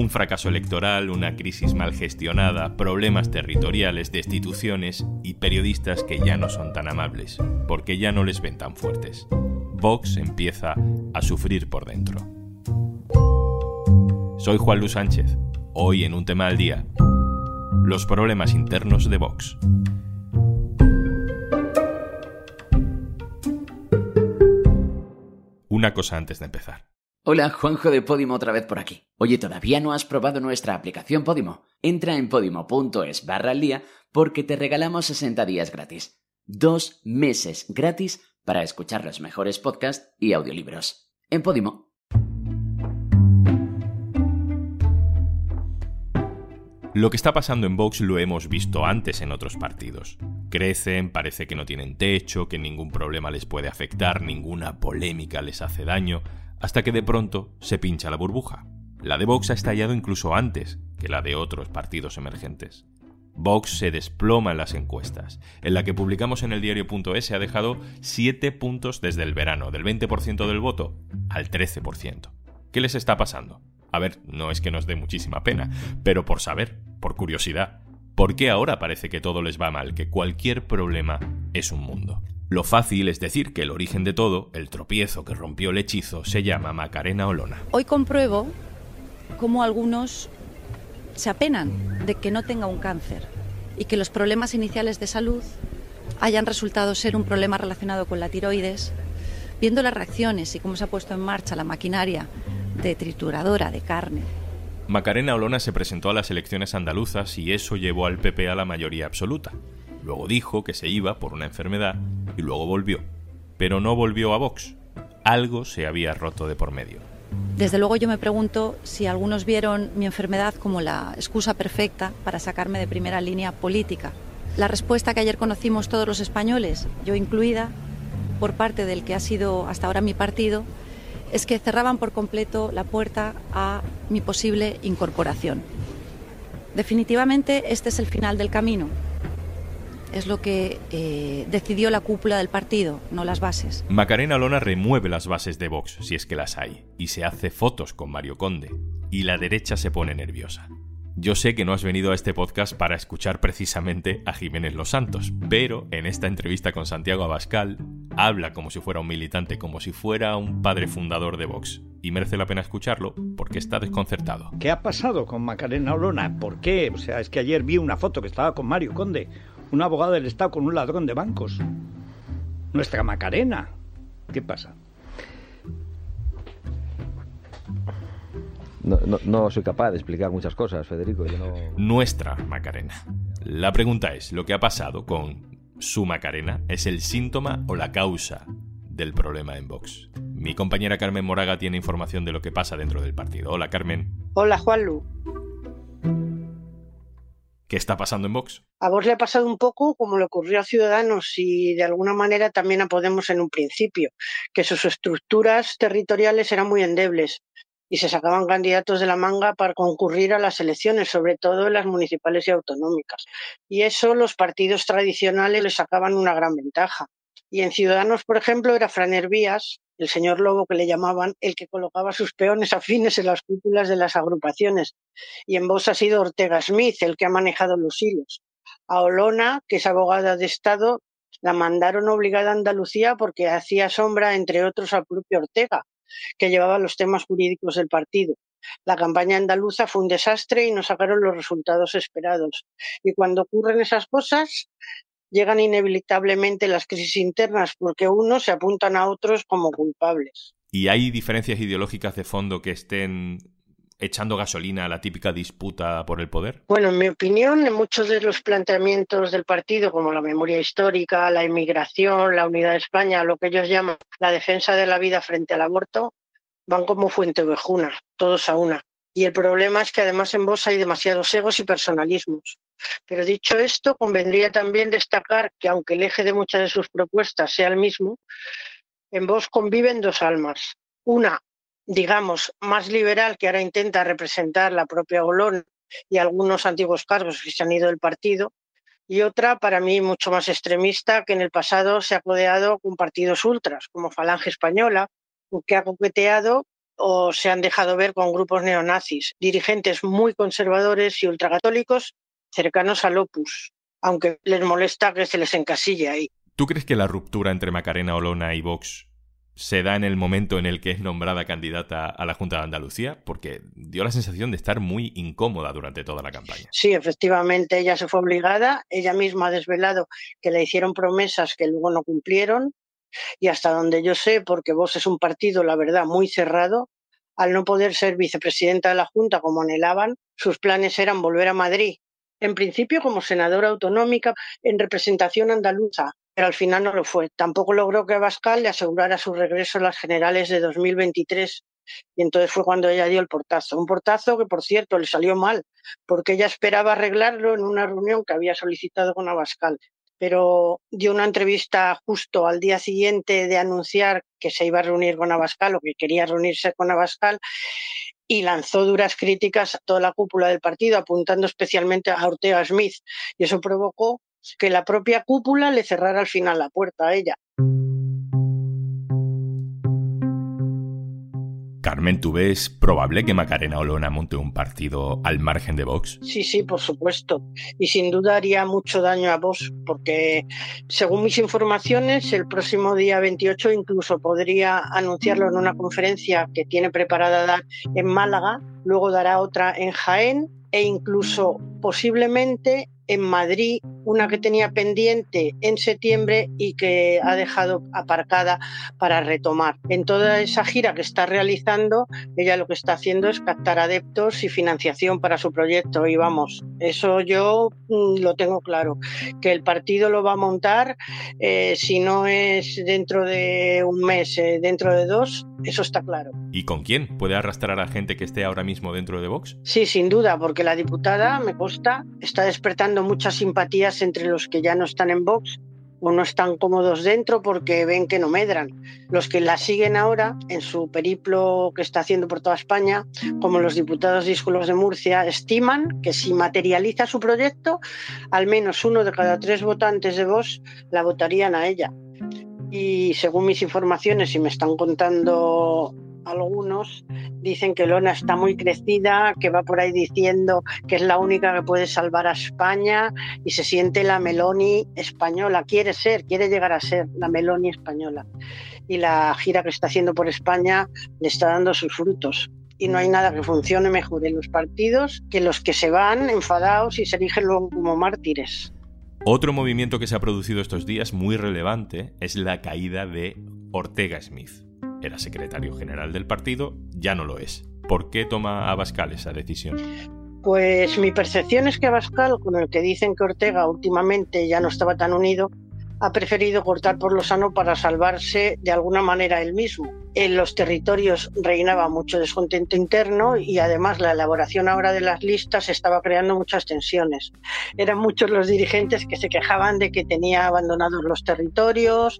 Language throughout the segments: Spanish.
Un fracaso electoral, una crisis mal gestionada, problemas territoriales, destituciones y periodistas que ya no son tan amables, porque ya no les ven tan fuertes. Vox empieza a sufrir por dentro. Soy Juan Luis Sánchez. Hoy en un tema al día, los problemas internos de Vox. Una cosa antes de empezar. Hola, Juanjo de Podimo otra vez por aquí. Oye, ¿todavía no has probado nuestra aplicación Podimo? Entra en podimo.es barra al día porque te regalamos 60 días gratis. Dos meses gratis para escuchar los mejores podcasts y audiolibros. En Podimo. Lo que está pasando en Vox lo hemos visto antes en otros partidos. Crecen, parece que no tienen techo, que ningún problema les puede afectar, ninguna polémica les hace daño, hasta que de pronto se pincha la burbuja. La de Vox ha estallado incluso antes que la de otros partidos emergentes. Vox se desploma en las encuestas. En la que publicamos en el diario.es ha dejado 7 puntos desde el verano, del 20% del voto al 13%. ¿Qué les está pasando? A ver, no es que nos dé muchísima pena, pero por saber, por curiosidad, ¿por qué ahora parece que todo les va mal, que cualquier problema es un mundo? Lo fácil es decir que el origen de todo, el tropiezo que rompió el hechizo, se llama Macarena Olona. Hoy compruebo cómo algunos se apenan de que no tenga un cáncer y que los problemas iniciales de salud hayan resultado ser un problema relacionado con la tiroides, viendo las reacciones y cómo se ha puesto en marcha la maquinaria de trituradora de carne. Macarena Olona se presentó a las elecciones andaluzas y eso llevó al PP a la mayoría absoluta. Luego dijo que se iba por una enfermedad y luego volvió. Pero no volvió a Vox. Algo se había roto de por medio. Desde luego yo me pregunto si algunos vieron mi enfermedad como la excusa perfecta para sacarme de primera línea política. La respuesta que ayer conocimos todos los españoles, yo incluida, por parte del que ha sido hasta ahora mi partido, es que cerraban por completo la puerta a mi posible incorporación. Definitivamente este es el final del camino, es lo que eh, decidió la cúpula del partido, no las bases. Macarena Lona remueve las bases de Vox, si es que las hay, y se hace fotos con Mario Conde. Y la derecha se pone nerviosa. Yo sé que no has venido a este podcast para escuchar precisamente a Jiménez Los Santos, pero en esta entrevista con Santiago Abascal habla como si fuera un militante, como si fuera un padre fundador de Vox. Y merece la pena escucharlo porque está desconcertado. ¿Qué ha pasado con Macarena Olona? ¿Por qué? O sea, es que ayer vi una foto que estaba con Mario Conde, un abogado del Estado con un ladrón de bancos. Nuestra Macarena. ¿Qué pasa? No, soy capaz de explicar muchas cosas, Federico. Nuestra Macarena. La pregunta es, ¿lo que ha pasado con su Macarena es el síntoma o la causa del problema en Vox? Mi compañera Carmen Moraga tiene información de lo que pasa dentro del partido. Hola, Carmen. Hola, Juanlu. ¿Qué está pasando en Vox? A Vox le ha pasado un poco como le ocurrió a Ciudadanos y de alguna manera también a Podemos en un principio, que sus estructuras territoriales eran muy endebles y se sacaban candidatos de la manga para concurrir a las elecciones, sobre todo en las municipales y autonómicas. Y eso los partidos tradicionales le sacaban una gran ventaja. Y en Ciudadanos, por ejemplo, era Fran Hervías, el señor Lobo que le llamaban, el que colocaba sus peones afines en las cúpulas de las agrupaciones. Y en Vox ha sido Ortega Smith el que ha manejado los hilos. A Olona, que es abogada de Estado, la mandaron obligada a Andalucía porque hacía sombra, entre otros, al propio Ortega, que llevaba los temas jurídicos del partido. La campaña andaluza fue un desastre y no sacaron los resultados esperados. Y cuando ocurren esas cosas, llegan inevitablemente las crisis internas porque unos se apuntan a otros como culpables. ¿Y hay diferencias ideológicas de fondo que estén echando gasolina a la típica disputa por el poder? Bueno, en mi opinión, en muchos de los planteamientos del partido, como la memoria histórica, la inmigración, la unidad de España, lo que ellos llaman la defensa de la vida frente al aborto, van como fuente ovejuna, todos a una. Y el problema es que además en vos hay demasiados egos y personalismos. Pero dicho esto, convendría también destacar que aunque el eje de muchas de sus propuestas sea el mismo, en vos conviven dos almas. Una, digamos, más liberal, que ahora intenta representar la propia Olón y algunos antiguos cargos que se han ido del partido, y otra, para mí, mucho más extremista, que en el pasado se ha codeado con partidos ultras, como Falange Española, que ha coqueteado o se han dejado ver con grupos neonazis, dirigentes muy conservadores y ultracatólicos cercanos al Opus, aunque les molesta que se les encasille ahí. ¿Tú crees que la ruptura entre Macarena Olona y Vox se da en el momento en el que es nombrada candidata a la Junta de Andalucía? Porque dio la sensación de estar muy incómoda durante toda la campaña. Sí, efectivamente, ella se fue obligada, ella misma ha desvelado que le hicieron promesas que luego no cumplieron, y hasta donde yo sé, porque Vox es un partido, la verdad, muy cerrado, al no poder ser vicepresidenta de la Junta como anhelaban, sus planes eran volver a Madrid, en principio como senadora autonómica en representación andaluza, pero al final no lo fue. Tampoco logró que Abascal le asegurara su regreso a las generales de 2023 y entonces fue cuando ella dio el portazo. Un portazo que, por cierto, le salió mal, porque ella esperaba arreglarlo en una reunión que había solicitado con Abascal. Pero dio una entrevista justo al día siguiente de anunciar que se iba a reunir con Abascal o que quería reunirse con Abascal y lanzó duras críticas a toda la cúpula del partido, apuntando especialmente a Ortega Smith. Y eso provocó que la propia cúpula le cerrara al final la puerta a ella. Carmen, ¿tú ves probable que Macarena Olona monte un partido al margen de Vox? Sí, sí, por supuesto. Y sin duda haría mucho daño a Vox, porque según mis informaciones, el próximo día 28 incluso podría anunciarlo en una conferencia que tiene preparada dar en Málaga, luego dará otra en Jaén e incluso posiblemente en Madrid, una que tenía pendiente en septiembre y que ha dejado aparcada para retomar. En toda esa gira que está realizando, ella lo que está haciendo es captar adeptos y financiación para su proyecto. Y vamos, eso yo mm, lo tengo claro, que el partido lo va a montar, eh, si no es dentro de un mes, eh, dentro de dos, eso está claro. ¿Y con quién? ¿Puede arrastrar a gente que esté ahora mismo dentro de Vox? Sí, sin duda, porque la diputada, me consta, está despertando muchas entre los que ya no están en Vox o no están cómodos dentro porque ven que no medran. Los que la siguen ahora en su periplo que está haciendo por toda España, como los diputados díscolos de Murcia, estiman que si materializa su proyecto, al menos uno de cada tres votantes de Vox la votarían a ella. Y según mis informaciones, y me están contando algunos dicen que Lona está muy crecida, que va por ahí diciendo que es la única que puede salvar a España y se siente la Meloni española, quiere ser, quiere llegar a ser la Meloni española. Y la gira que está haciendo por España le está dando sus frutos. Y no hay nada que funcione mejor en los partidos que los que se van enfadados y se erigen luego como mártires. Otro movimiento que se ha producido estos días muy relevante es la caída de Ortega Smith era secretario general del partido, ya no lo es. ¿Por qué toma Abascal esa decisión? Pues mi percepción es que Abascal, con el que dicen que Ortega últimamente ya no estaba tan unido, ha preferido cortar por lo sano para salvarse de alguna manera él mismo. En los territorios reinaba mucho descontento interno y además la elaboración ahora de las listas estaba creando muchas tensiones. Eran muchos los dirigentes que se quejaban de que tenía abandonados los territorios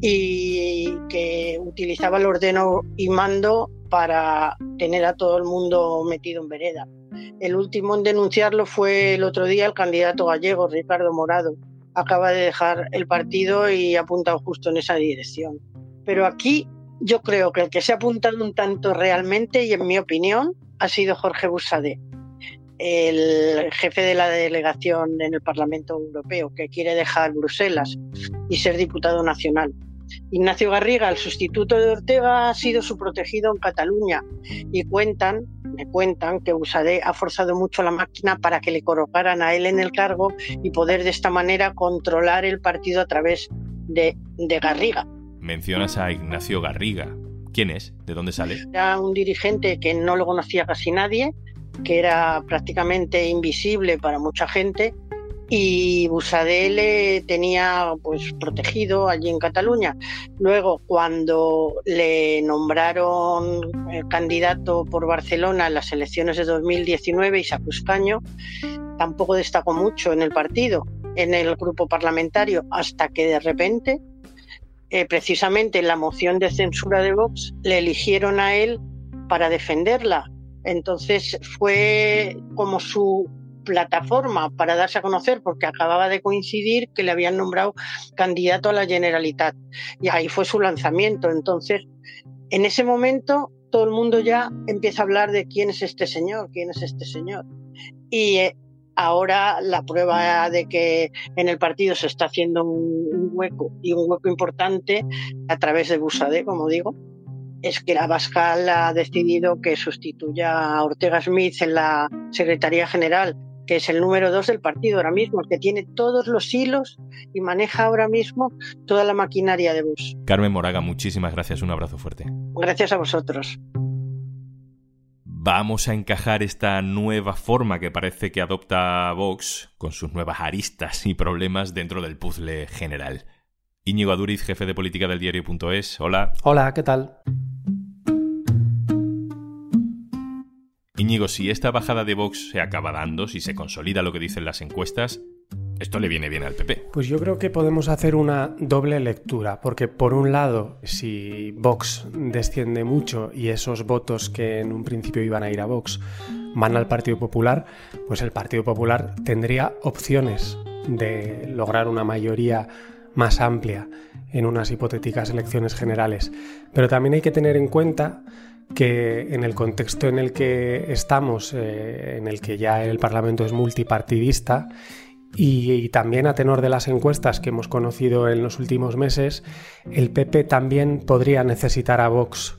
y que utilizaba el ordeno y mando para tener a todo el mundo metido en vereda. El último en denunciarlo fue el otro día el candidato gallego, Ricardo Morado, acaba de dejar el partido y ha apuntado justo en esa dirección. Pero aquí yo creo que el que se ha apuntado un tanto realmente, y en mi opinión, ha sido Jorge Busadé, el jefe de la delegación en el Parlamento Europeo, que quiere dejar Bruselas y ser diputado nacional. Ignacio Garriga, el sustituto de Ortega, ha sido su protegido en Cataluña y cuentan, me cuentan que Busadé ha forzado mucho la máquina para que le colocaran a él en el cargo y poder de esta manera controlar el partido a través de, de Garriga. Mencionas a Ignacio Garriga. ¿Quién es? ¿De dónde sale? Era un dirigente que no lo conocía casi nadie, que era prácticamente invisible para mucha gente y Busadé tenía pues protegido allí en Cataluña. Luego, cuando le nombraron eh, candidato por Barcelona en las elecciones de 2019 y sacó escaño, tampoco destacó mucho en el partido, en el grupo parlamentario, hasta que de repente, eh, precisamente en la moción de censura de Vox, le eligieron a él para defenderla. Entonces fue como su plataforma para darse a conocer porque acababa de coincidir que le habían nombrado candidato a la Generalitat y ahí fue su lanzamiento. Entonces, en ese momento todo el mundo ya empieza a hablar de quién es este señor, quién es este señor. Y eh, ahora la prueba de que en el partido se está haciendo un, hueco y un hueco importante a través de Busade, como digo, es que la Bascal ha decidido que sustituya a Ortega Smith en la Secretaría General, que es el número dos del partido ahora mismo, el que tiene todos los hilos y maneja ahora mismo toda la maquinaria de Bus. Carmen Moraga, muchísimas gracias, un abrazo fuerte. Gracias a vosotros vamos a encajar esta nueva forma que parece que adopta Vox con sus nuevas aristas y problemas dentro del puzzle general. Íñigo Aduriz, jefe de política del diario.es. Hola. Hola, ¿qué tal? Íñigo, si esta bajada de Vox se acaba dando, si se consolida lo que dicen las encuestas, esto le viene bien al PP. Pues yo creo que podemos hacer una doble lectura, porque por un lado, si Vox desciende mucho y esos votos que en un principio iban a ir a Vox van al Partido Popular, pues el Partido Popular tendría opciones de lograr una mayoría más amplia en unas hipotéticas elecciones generales. Pero también hay que tener en cuenta que en el contexto en el que estamos, eh, en el que ya el Parlamento es multipartidista y, también a tenor de las encuestas que hemos conocido en los últimos meses, el PP también podría necesitar a Vox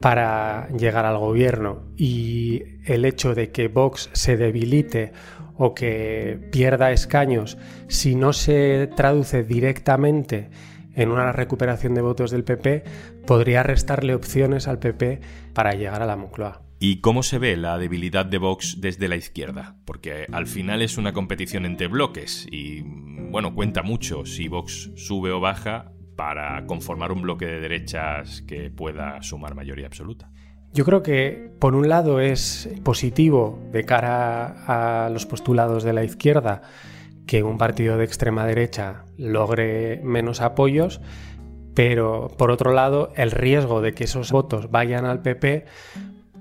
para llegar al gobierno. Y el hecho de que Vox se debilite o que pierda escaños si no se traduce directamente en una recuperación de votos del PP podría restarle opciones al PP para llegar a la Moncloa. ¿Y cómo se ve la debilidad de Vox desde la izquierda? Porque al final es una competición entre bloques y, bueno, cuenta mucho si Vox sube o baja para conformar un bloque de derechas que pueda sumar mayoría absoluta. Yo creo que, por un lado, es positivo de cara a los postulados de la izquierda que un partido de extrema derecha logre menos apoyos, pero por otro lado, el riesgo de que esos votos vayan al PP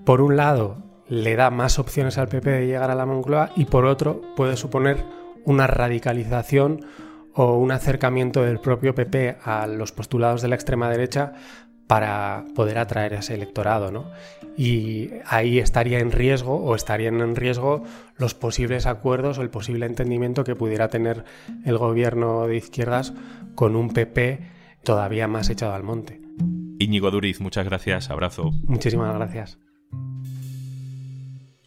por un lado, le da más opciones al PP de llegar a la Moncloa y por otro, puede suponer una radicalización o un acercamiento del propio PP a los postulados de la extrema derecha para poder atraer a ese electorado, ¿no? Y ahí estaría en riesgo o estarían en riesgo los posibles acuerdos o el posible entendimiento que pudiera tener el gobierno de izquierdas con un PP todavía más echado al monte. Íñigo Duriz, muchas gracias, abrazo. Muchísimas gracias.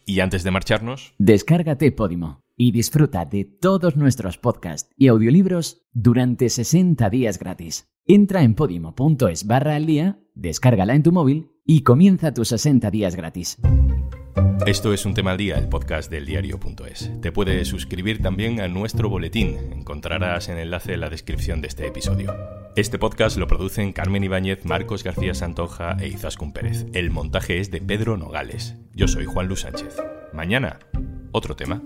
Y antes de marcharnos, descárgate Podimo y disfruta de todos nuestros podcasts y audiolibros durante 60 días gratis. Entra en podimo.es barra al día, descárgala en tu móvil y comienza tus 60 días gratis. Esto es un tema al día, el podcast del diario.es. Te puedes suscribir también a nuestro boletín. Encontrarás el enlace en la descripción de este episodio. Este podcast lo producen Carmen Ibáñez, Marcos García Santoja e Izaskun Pérez. El montaje es de Pedro Nogales. Yo soy Juan Luis Sánchez. Mañana, otro tema.